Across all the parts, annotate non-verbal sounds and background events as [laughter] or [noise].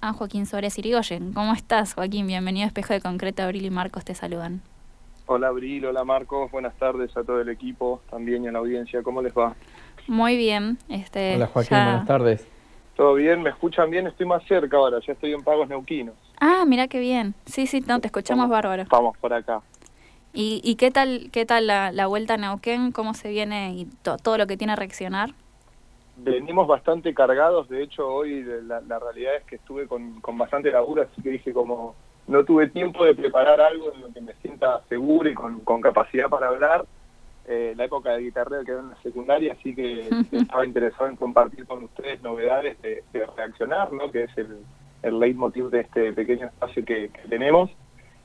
a Joaquín Suárez Irigoyen. ¿Cómo estás, Joaquín? Bienvenido a Espejo de Concreto. Abril y Marcos te saludan. Hola, Abril. Hola, Marcos. Buenas tardes a todo el equipo, también y a la audiencia. ¿Cómo les va? Muy bien. Este, Hola, Joaquín. Buenas tardes. ¿Todo bien? ¿Me escuchan bien? Estoy más cerca ahora. Ya estoy en Pagos Neuquinos. Ah, mira qué bien. Sí, sí, no, te escuchamos bárbaro. Vamos por acá. ¿Y, y qué tal qué tal la, vuelta a Neuquén? ¿Cómo se viene y todo lo que tiene a reaccionar? Venimos bastante cargados, de hecho hoy la, realidad es que estuve con, bastante laburo, así que dije como no tuve tiempo de preparar algo en lo que me sienta seguro y con, capacidad para hablar. Eh, la época de guitarreo quedó en la secundaria, así que [laughs] estaba interesado en compartir con ustedes novedades de, reaccionar, ¿no? que es el, el leitmotiv de este pequeño espacio que tenemos,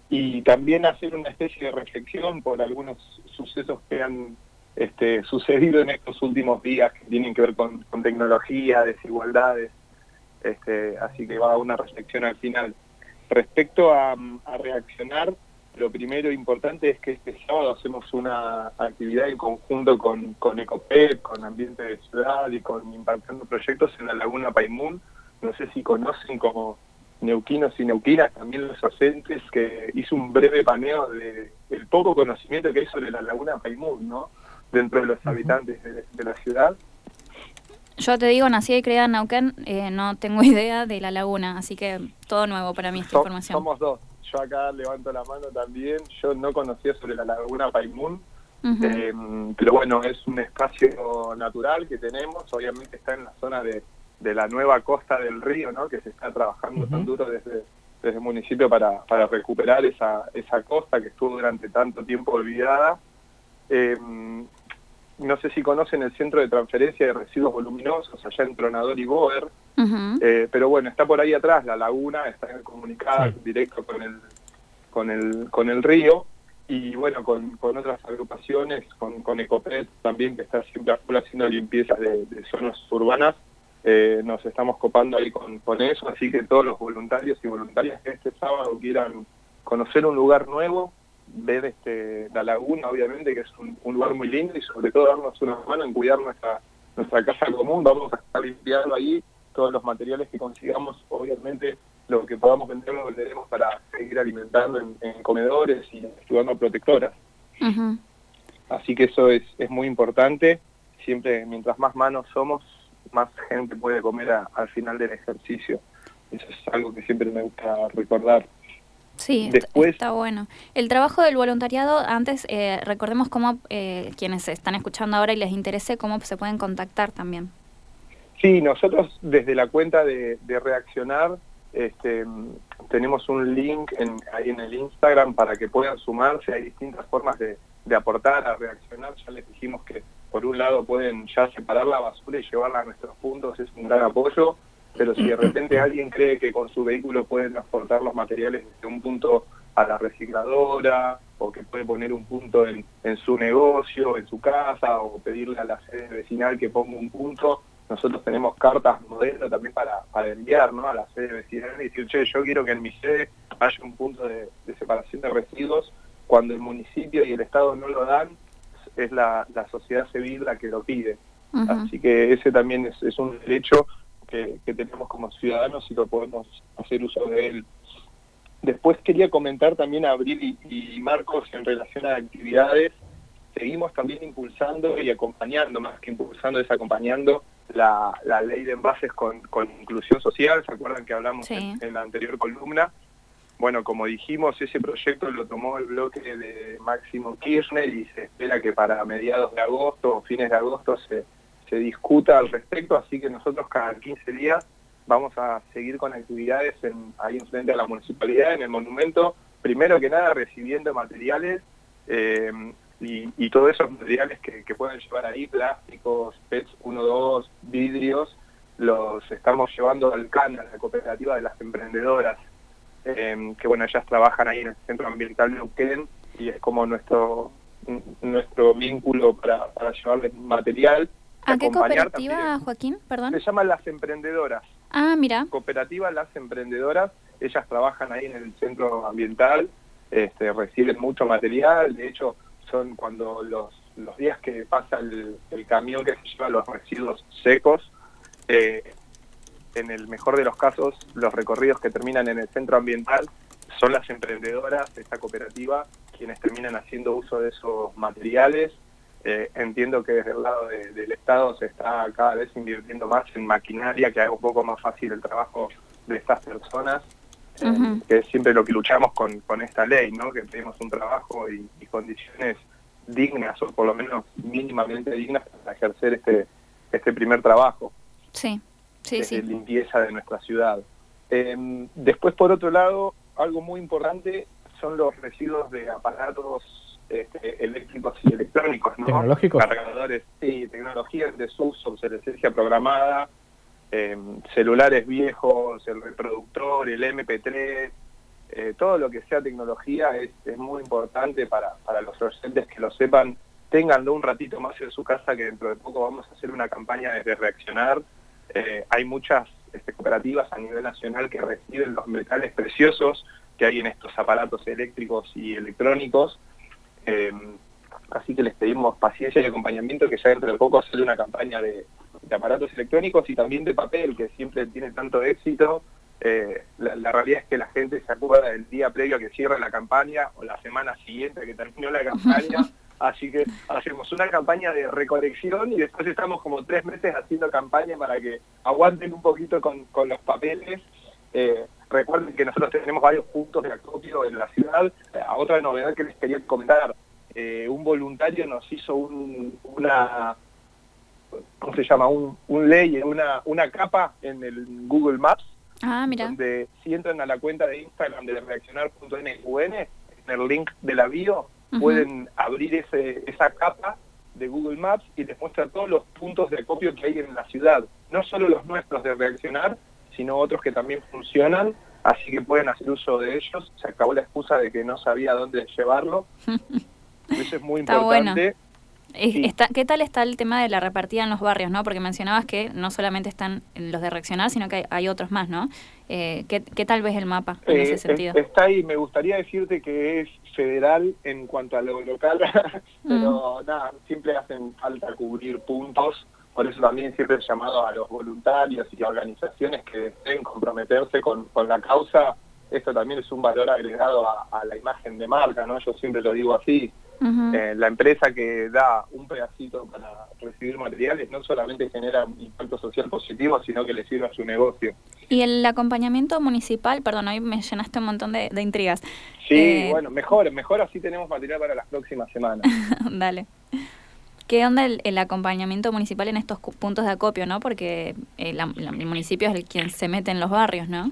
y también hacer una especie de reflexión por algunos sucesos que han este, sucedido en estos últimos días que tienen que ver con, tecnología, desigualdades, este, así que va una reflexión al final. Respecto a, reaccionar, lo primero importante es que este sábado hacemos una actividad en conjunto con, con con Ambiente de Ciudad y con Impactando Proyectos en la Laguna Paimún. No sé si conocen como neuquinos y neuquinas, también los docentes, que hizo un breve paneo de poco conocimiento que hay sobre la Laguna Paimún, ¿no? Dentro de los habitantes de, la ciudad. Yo te digo, nací y criada en Neuquén, eh, no tengo [laughs] idea de la laguna, así que todo nuevo para mí esta información. Somos dos, yo acá levanto la mano también, yo no conocía sobre la laguna Paimún, eh, pero bueno, es un espacio natural que tenemos, obviamente está en la zona de, la nueva costa del río, ¿no? que se está trabajando tan duro desde, desde el municipio para, para recuperar esa, esa costa que estuvo durante tanto tiempo olvidada. Eh, no sé si conocen el centro de transferencia de residuos voluminosos allá en Tronador y Boer, eh, pero bueno, está por ahí atrás, la laguna está comunicada directo con el, con, el, con el río. Y bueno, con, con otras agrupaciones, con, con Ecopet también, que está siempre haciendo limpieza de, zonas urbanas, eh, nos estamos copando ahí con, con eso, así que todos los voluntarios y voluntarias que este sábado quieran conocer un lugar nuevo, ver este, la laguna, obviamente, que es un, lugar muy lindo y sobre todo darnos una mano en cuidar nuestra, nuestra casa común. Vamos a estar limpiando ahí todos los materiales que consigamos, obviamente lo que podamos vender lo venderemos para seguir alimentando en, comedores y estudiando protectoras. Así que eso es, es muy importante. Siempre, mientras más manos somos, más gente puede comer al final del ejercicio. Eso es algo que siempre me gusta recordar. Sí, está bueno. El trabajo del voluntariado, antes eh, recordemos cómo eh, quienes están escuchando ahora y les interese, cómo se pueden contactar también. Sí, nosotros desde la cuenta de, Reaccionar este, tenemos un link ahí en el Instagram para que puedan sumarse. Hay distintas formas de, de aportar a Reaccionar. Ya les dijimos que por un lado pueden ya separar la basura y llevarla a nuestros puntos, es un gran apoyo pero si de repente [clears throat] alguien cree que con su vehículo puede transportar los materiales desde un punto a la recicladora o que puede poner un punto en, su negocio, en su casa o pedirle a la sede vecinal que ponga un punto, nosotros tenemos cartas modelo también para, enviar ¿no? a la sede vecinal y decir, che, yo quiero que en mi sede haya un punto de, separación de residuos. Cuando el municipio y el Estado no lo dan, es la, sociedad civil la que lo pide. Así que ese también es, es un derecho que, tenemos como ciudadanos y lo podemos hacer uso de él. Después quería comentar también a Abril y, Marcos en relación a actividades. Seguimos también impulsando y acompañando, más que impulsando, es acompañando la, ley de envases con, inclusión social. ¿Se acuerdan que hablamos en, la anterior columna? Bueno, como dijimos, ese proyecto lo tomó el bloque de Máximo Kirchner y se espera que para mediados de agosto o fines de agosto se, se discuta al respecto, así que nosotros cada 15 días vamos a seguir con actividades en, ahí frente a la municipalidad, en el monumento, primero que nada recibiendo materiales eh, y, todos esos materiales que, pueden llevar ahí, plásticos, PETs 1, 2, vidrios, los estamos llevando al CAN, a la cooperativa de las emprendedoras, eh, que bueno, ellas trabajan ahí en el Centro Ambiental de Neuquén y es como nuestro nuestro vínculo para, para llevarles material ¿A qué cooperativa, Joaquín? Perdón. Se llaman Las Emprendedoras. Ah, mira. Cooperativa Las Emprendedoras. Ellas trabajan ahí en el centro ambiental, este, reciben mucho material. De hecho, son cuando los, los días que pasa el, camión que se lleva los residuos secos, eh, en el mejor de los casos, los recorridos que terminan en el centro ambiental son las emprendedoras de esta cooperativa quienes terminan haciendo uso de esos materiales. Eh, entiendo que desde el lado del Estado se está cada vez invirtiendo más en maquinaria que haga un poco más fácil el trabajo de estas personas, eh, que es siempre lo que luchamos con, con esta ley, ¿no? que tenemos un trabajo y, condiciones dignas o por lo menos mínimamente dignas para ejercer este, este primer trabajo. Sí, sí, de limpieza de nuestra ciudad. Em, después, por otro lado, algo muy importante son los residuos de aparatos este, eléctricos y electrónicos, ¿no? Tecnológicos. Cargadores, sí, tecnologías de desuso, obsolescencia programada, em, celulares viejos, el reproductor, el MP3, eh, todo lo que sea tecnología es, muy importante para, para los docentes que lo sepan. Ténganlo un ratito más en su casa que dentro de poco vamos a hacer una campaña desde Reaccionar. Eh, hay muchas este, cooperativas a nivel nacional que reciben los metales preciosos que hay en estos aparatos eléctricos y electrónicos. Eh, así que les pedimos paciencia y acompañamiento, que ya dentro de poco hacer una campaña de, aparatos electrónicos y también de papel, que siempre tiene tanto éxito. Eh, la, realidad es que la gente se acuerda del día previo a que cierre la campaña o la semana siguiente a que terminó la campaña. [laughs] Así que hacemos una campaña de recolección y después estamos como tres meses haciendo campaña para que aguanten un poquito con, los papeles. Eh, recuerden que nosotros tenemos varios puntos de acopio en la ciudad. Eh, otra novedad que les quería comentar, eh, un voluntario nos hizo una, ¿cómo se llama? Un, un ley, una, una capa en el Google Maps. Ah, mira. Donde si entran a la cuenta de Instagram de reaccionar.nqn, en el link de la bio, pueden abrir ese, esa capa de Google Maps y les muestra todos los puntos de acopio que hay en la ciudad. No solo los nuestros de reaccionar, sino otros que también funcionan, así que pueden hacer uso de ellos. Se acabó la excusa de que no sabía dónde llevarlo. [laughs] Eso es muy importante. ¿Qué tal está el tema de la repartida en los barrios? no Porque mencionabas que no solamente están los de reaccionar, sino que hay, otros más, ¿no? Eh, ¿qué, tal ves el mapa en ese eh, sentido? Está ahí, me gustaría decirte que es federal en cuanto a lo local, [laughs] pero nada, siempre hacen falta cubrir puntos, por eso también siempre he llamado a los voluntarios y organizaciones que deseen comprometerse con, la causa, esto también es un valor agregado a, a la imagen de marca, ¿no? Yo siempre lo digo así, eh, la empresa que da un pedacito para recibir materiales no solamente genera un impacto social positivo, sino que le sirve a su negocio. Y el acompañamiento municipal, perdón, hoy me llenaste un montón de, intrigas. Sí, eh, bueno, mejor, mejor así tenemos material para las próximas semanas. [laughs] Dale. ¿Qué onda el, acompañamiento municipal en estos puntos de acopio, no? Porque eh, el municipio es el quien se mete en los barrios, ¿no?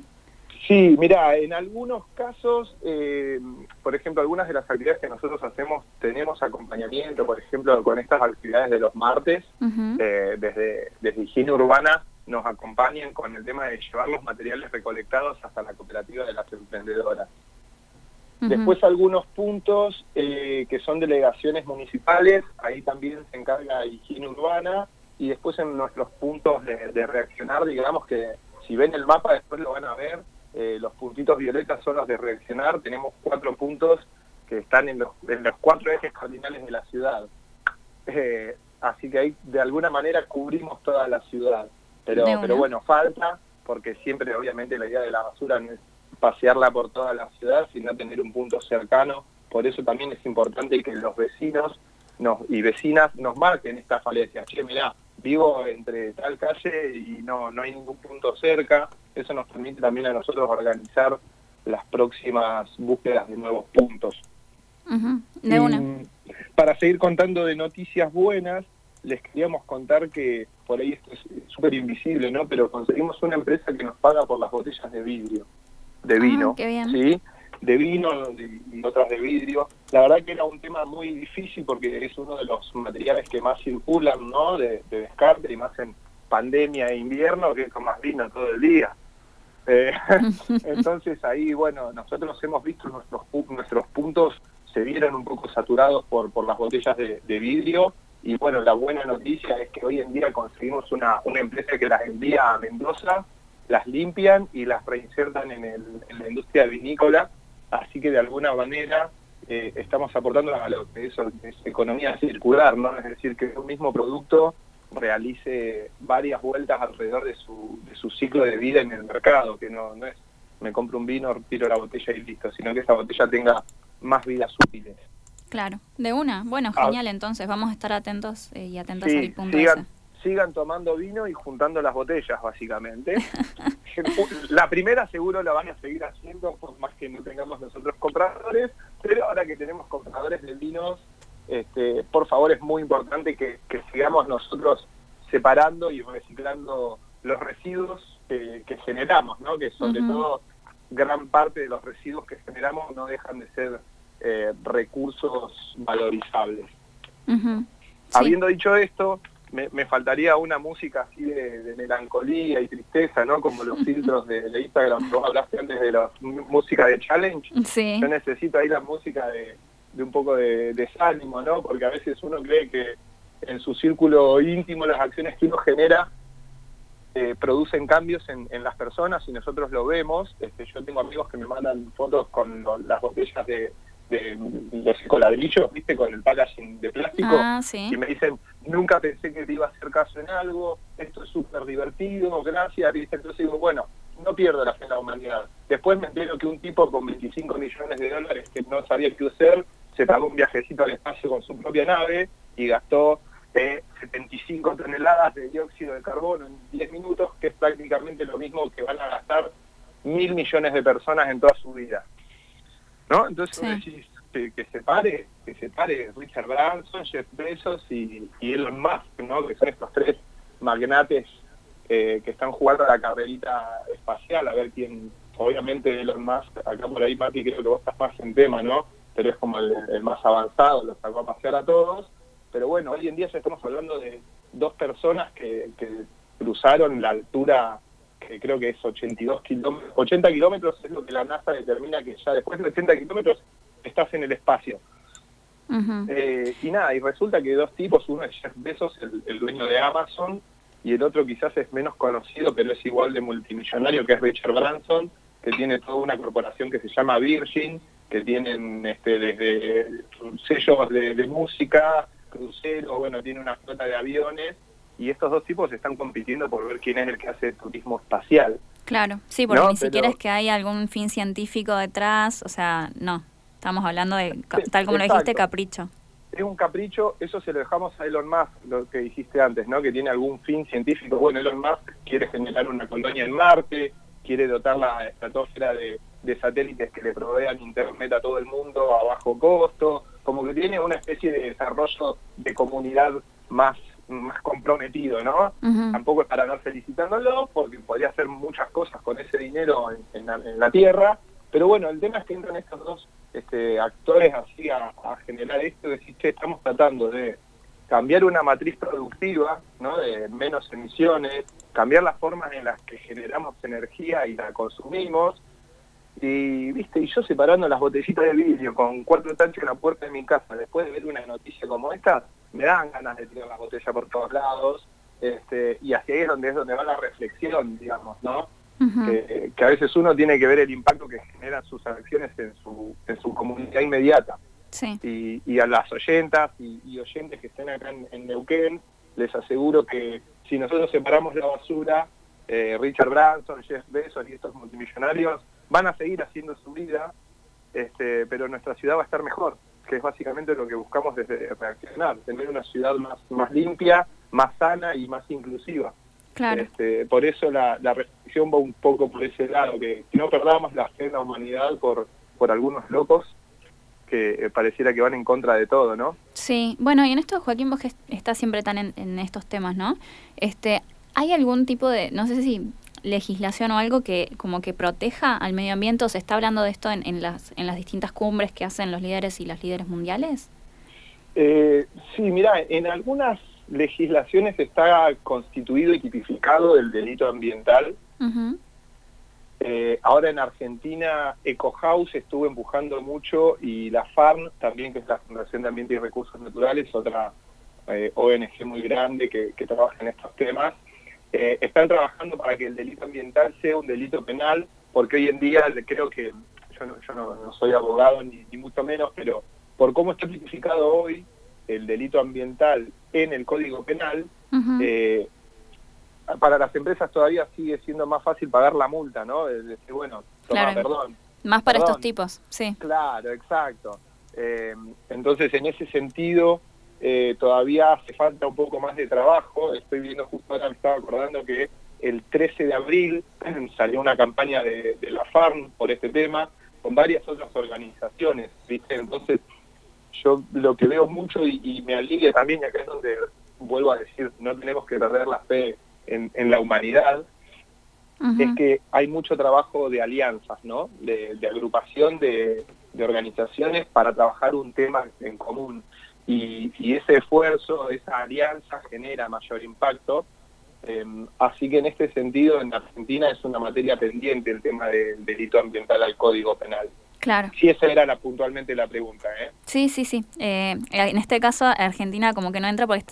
Sí, mira, en algunos casos, eh, por ejemplo, algunas de las actividades que nosotros hacemos, tenemos acompañamiento, por ejemplo, con estas actividades de los martes, eh, desde, desde Higiene Urbana nos acompañan con el tema de llevar los materiales recolectados hasta la cooperativa de las emprendedoras. Después algunos puntos eh, que son delegaciones municipales, ahí también se encarga Higiene Urbana, y después en nuestros puntos de reaccionar, digamos que si ven el mapa después lo van a ver, eh, los puntitos violetas son los de reaccionar, tenemos cuatro puntos que están en los, en los cuatro ejes cardinales de la ciudad. Eh, así que ahí de alguna manera cubrimos toda la ciudad. Pero, pero bueno, falta, porque siempre obviamente la idea de la basura no es pasearla por toda la ciudad, sino tener un punto cercano. Por eso también es importante que los vecinos nos, y vecinas nos marquen esta falencia. Che, mirá, vivo entre tal calle y no, no hay ningún punto cerca. Eso nos permite también a nosotros organizar las próximas búsquedas de nuevos puntos. Para seguir contando de noticias buenas, les queríamos contar que por ahí esto es súper invisible, ¿no? Pero conseguimos una empresa que nos paga por las botellas de vidrio, de ah, vino, ¿sí? de vino y otras de vidrio. La verdad que era un tema muy difícil porque es uno de los materiales que más circulan, ¿no? De, descarte y más en pandemia e invierno que con más vino todo el día. Eh, [laughs] [laughs] entonces ahí, bueno, nosotros hemos visto nuestros nuestros puntos se vieron un poco saturados por, por las botellas de, vidrio y bueno, la buena noticia es que hoy en día conseguimos una, una empresa que las envía a Mendoza, las limpian y las reinsertan en, el, en la industria vinícola Así que de alguna manera eh, estamos aportando a lo que es, economía circular, ¿no? Es decir, que un mismo producto realice varias vueltas alrededor de su, de su ciclo de vida en el mercado, que no, no es me compro un vino, tiro la botella y listo, sino que esa botella tenga más vidas útiles. Claro, de una. Bueno, ah. genial, entonces vamos a estar atentos eh, y atentas al punto sigan, sigan tomando vino y juntando las botellas, básicamente. [laughs] la primera seguro la van a seguir haciendo, por más que no tengamos nosotros compradores, pero ahora que tenemos compradores de vinos, este, por favor es muy importante que, sigamos nosotros separando y reciclando los residuos que, generamos, ¿no? que sobre todo gran parte de los residuos que generamos no dejan de ser eh, recursos valorizables. Habiendo dicho esto, me, faltaría una música así de, melancolía y tristeza, ¿no? Como los filtros de, Instagram. Vos hablaste antes de la música de challenge. Yo necesito ahí la música de, un poco de desánimo, ¿no? Porque a veces uno cree que en su círculo íntimo las acciones que uno genera eh, producen cambios en, las personas y nosotros lo vemos. Este, yo tengo amigos que me mandan fotos con las botellas de, de los ecoladrillos, ¿viste? Con el packaging de plástico. Ah, y me dicen, nunca pensé que te iba a hacer caso en algo, esto es súper divertido, gracias. Y entonces digo, bueno, no pierdo la fe en la humanidad. Después me entero que un tipo con 25 millones de dólares que no sabía qué hacer, se pagó un viajecito al espacio con su propia nave y gastó eh, 75 toneladas de dióxido de carbono en 10 minutos, que es prácticamente lo mismo que van a gastar mil millones de personas en toda su vida. ¿no? Entonces que, se pare, que se pare Richard Branson, Jeff Bezos y, Elon Musk, ¿no? Que son estos tres magnates eh, que están jugando a la carrerita espacial, a ver quién, obviamente Elon Musk, acá por ahí Mati creo que vos estás más en tema, ¿no? Pero es como el, más avanzado, lo sacó a pasear a todos, pero bueno, hoy en día ya estamos hablando de dos personas que, que cruzaron la altura que creo que es 82 kilómetros, 80 kilómetros es lo que la NASA determina que ya después de 80 kilómetros estás en el espacio. Eh, y nada, y resulta que dos tipos, uno es Jeff Bezos, el, dueño de Amazon, y el otro quizás es menos conocido, pero es igual de multimillonario, que es Richard Branson, que tiene toda una corporación que se llama Virgin, que tienen este, desde sellos de, de música, cruceros, bueno, tiene una flota de aviones, y estos dos tipos están compitiendo por ver quién es el que hace turismo espacial. Claro, sí, porque ni siquiera es que hay algún fin científico detrás, o sea, no, estamos hablando de, tal como lo dijiste, capricho. Es un capricho, eso se lo dejamos a Elon Musk, lo que dijiste antes, ¿no? Que tiene algún fin científico. Bueno, Elon Musk quiere generar una colonia en Marte, quiere dotar la estratosfera de, de satélites que le provean internet a todo el mundo a bajo costo, como que tiene una especie de desarrollo de comunidad más más comprometido, ¿no? Tampoco es para andar felicitándolo, porque podría hacer muchas cosas con ese dinero en, la, tierra, pero bueno, el tema es que entran estos dos este, actores así a, generar esto, decir, che, estamos tratando de cambiar una matriz productiva, ¿no? De menos emisiones, cambiar las formas en las que generamos energía y la consumimos, y viste, y yo separando las botellitas de vidrio con cuatro tanches en la puerta de mi casa, después de ver una noticia como esta, me dan ganas de tirar la botella por todos lados, este, y así es donde es donde va la reflexión, digamos, ¿no? Que, a veces uno tiene que ver el impacto que generan sus acciones en su, en su comunidad inmediata. Sí. Y, a las oyentas y, oyentes que estén acá en, Neuquén, les aseguro que si nosotros separamos la basura, eh, Richard Branson, Jeff Bezos y estos multimillonarios van a seguir haciendo su vida, este, pero nuestra ciudad va a estar mejor que es básicamente lo que buscamos desde reaccionar, tener una ciudad más, más limpia, más sana y más inclusiva. Claro. Este, por eso la, la, reflexión va un poco por ese lado, que, no perdamos la fe en la humanidad por, por algunos locos que eh, pareciera que van en contra de todo, ¿no? Sí, bueno, y en esto Joaquín vos está siempre tan en, en estos temas, ¿no? Este, ¿Hay algún tipo de, no sé si legislación o algo que como que proteja al medio ambiente o se está hablando de esto en, las, en las distintas cumbres que hacen los líderes y las líderes mundiales? Eh, sí, mira, en algunas legislaciones está constituido y tipificado el delito ambiental. Eh, ahora en Argentina EcoHouse estuvo empujando mucho y la FARM también, que es la Fundación de Ambiente y Recursos Naturales, otra eh, ONG muy grande que, que trabaja en estos temas, eh, están trabajando para que el delito ambiental sea un delito penal, porque hoy en día creo que, yo no, yo no, soy abogado ni, mucho menos, pero por cómo está tipificado hoy, el delito ambiental en el Código Penal, eh, para las empresas todavía sigue siendo más fácil pagar la multa, ¿no? decir, bueno, toma, perdón. Más para estos tipos, sí. Claro, exacto. Eh, entonces, en ese sentido, eh, todavía hace falta un poco más de trabajo. Estoy viendo justo ahora, me estaba acordando que el 13 de abril [clears throat] salió una campaña de, la FARM por este tema, con varias otras organizaciones, ¿viste? Entonces, yo lo que veo mucho y, me alivia también, y acá es donde vuelvo a decir, no tenemos que perder la fe en, la humanidad, es que hay mucho trabajo de alianzas, ¿no? De, agrupación de, organizaciones para trabajar un tema en común. Y, y, ese esfuerzo, esa alianza genera mayor impacto Em, así que en este sentido, en Argentina es una materia pendiente el tema del delito ambiental al Código Penal. Claro. Sí, esa era la, puntualmente la pregunta. ¿eh? Sí, sí, sí. Eh, en este caso, Argentina como que no entra porque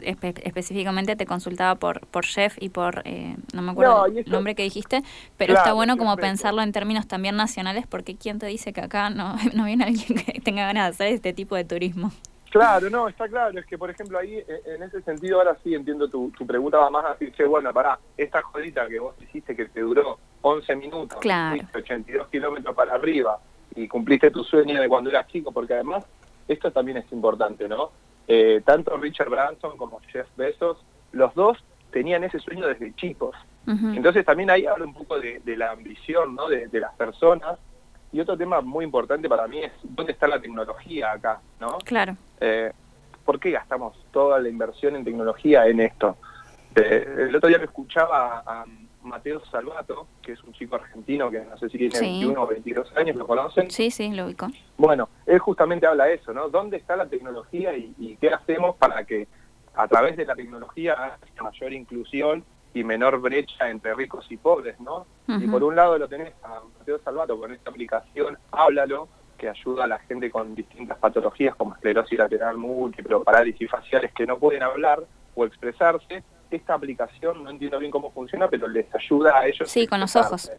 específicamente te consultaba por por chef y por, eh, no me acuerdo el nombre que dijiste, pero está bueno como pensarlo en términos también nacionales porque ¿quién te dice que acá no, [laughs] no viene alguien que tenga ganas de hacer este tipo de turismo? Claro, no, está claro. Es que, por ejemplo, ahí, eh, en ese sentido, ahora sí entiendo tu, tu pregunta, va más a decir, che, bueno, pará, esta jodita que vos hiciste que te duró 11 minutos, claro. 82 kilómetros para arriba y cumpliste tu sueño de cuando eras chico, porque además, esto también es importante, ¿no? Eh, tanto Richard Branson como Jeff Bezos, los dos tenían ese sueño desde chicos. Entonces también ahí habla un poco de, la ambición, ¿no? de las personas y otro tema muy importante para mí es dónde está la tecnología acá, ¿no? Claro. Eh, ¿Por qué gastamos toda la inversión en tecnología en esto? Eh, el otro día me escuchaba a, Mateo Salvato, que es un chico argentino que no sé si tiene 21 o 22 años, ¿lo conocen? Sí, sí, lo ubico. Bueno, él justamente habla de eso, ¿no? ¿Dónde está la tecnología y, qué hacemos para que a través de la tecnología haya mayor inclusión y menor brecha entre ricos y pobres, ¿no? Y por un lado lo tenés a Mateo Salvato con esta aplicación Háblalo, que ayuda a la gente con distintas patologías como esclerosis lateral múltiple o parálisis faciales que no pueden hablar o expresarse. Esta aplicación, no entiendo bien cómo funciona, pero les ayuda a ellos. Sí, con los ojos.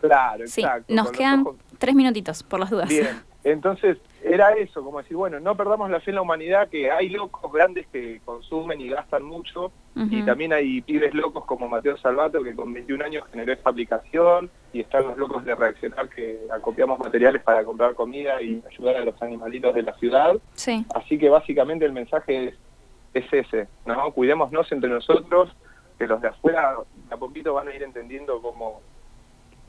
Claro, exacto. Nos quedan tres minutitos, por las dudas. Bien, entonces era eso, como decir, bueno, no perdamos la fe en la humanidad, que hay locos grandes que consumen y gastan mucho, y también hay pibes locos como Mateo Salvato, que con 21 años generó esta aplicación, y están los locos de reaccionar que acopiamos materiales para comprar comida y ayudar a los animalitos de la ciudad. Sí. Así que básicamente el mensaje es, es ese, ¿no? Cuidémonos entre nosotros, que los de afuera a poquito van a ir entendiendo cómo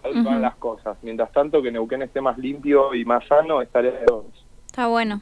van las cosas. Mientras tanto, que Neuquén esté más limpio y más sano, estaré de todos. Está bueno.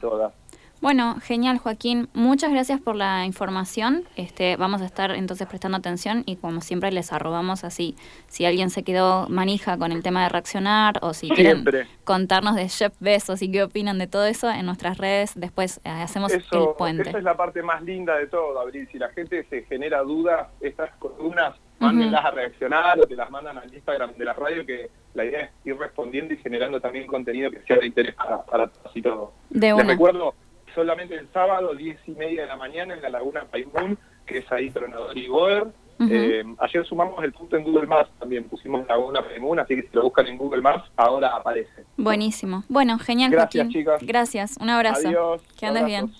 Bueno, genial Joaquín, muchas gracias por la información. Este, vamos a estar entonces prestando atención y como siempre les arrobamos así, si alguien se quedó manija con el tema de reaccionar o si quieren contarnos de Chef Besos y qué opinan de todo eso en nuestras redes, después eh, hacemos el puente. Esa es la parte más linda de todo, Abril. Si la gente se genera dudas, estas columnas mándenlas a reaccionar o te las mandan al Instagram de la radio, que la idea es ir respondiendo y generando también contenido que sea de interés para, para todos y todos. De Les recuerdo, solamente el sábado, 10 y media de la mañana, en la Laguna Paimún, que es ahí Tronador y Goer. Eh, ayer sumamos el punto en Google Maps también, pusimos Laguna Paimún, así que si lo buscan en Google Maps, ahora aparece. Buenísimo. Bueno, genial, Gracias, Joaquín. chicas. Gracias, un abrazo. Adiós. Que andes bien.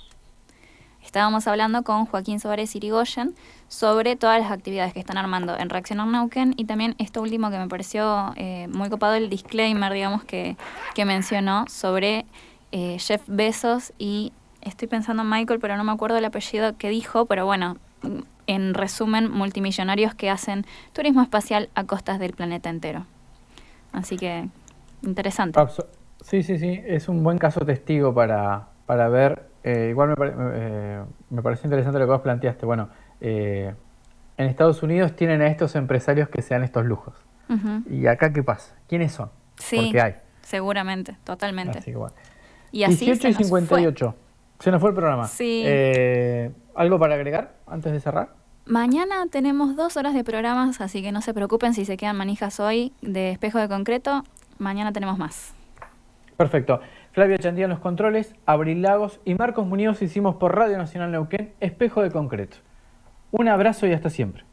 Estábamos hablando con Joaquín Suárez Irigoyen sobre todas las actividades que están armando en Reaccionar Nauken y también esto último que me pareció eh, muy copado, el disclaimer, digamos, que, que mencionó sobre eh, Jeff Bezos y estoy pensando en Michael, pero no me acuerdo el apellido que dijo, pero bueno, en resumen, multimillonarios que hacen turismo espacial a costas del planeta entero. Así que, interesante. sí, sí, sí, es un buen caso testigo para, para ver eh, igual me, eh, me, pareció interesante lo que vos planteaste. Bueno, eh, en Estados Unidos tienen a estos empresarios que sean estos lujos. ¿Y acá qué pasa? ¿Quiénes son? Sí, Porque hay. seguramente, totalmente. Así que bueno. Y así 18 y 58. Se nos fue el programa. Sí. ¿Algo para agregar antes de cerrar? Mañana tenemos dos horas de programas, así que no se preocupen si se quedan manijas hoy de espejo de concreto. Mañana tenemos más. Perfecto. Flavia Chandía en los controles, Abril Lagos y Marcos Muñoz hicimos por Radio Nacional Neuquén Espejo de Concreto. Un abrazo y hasta siempre.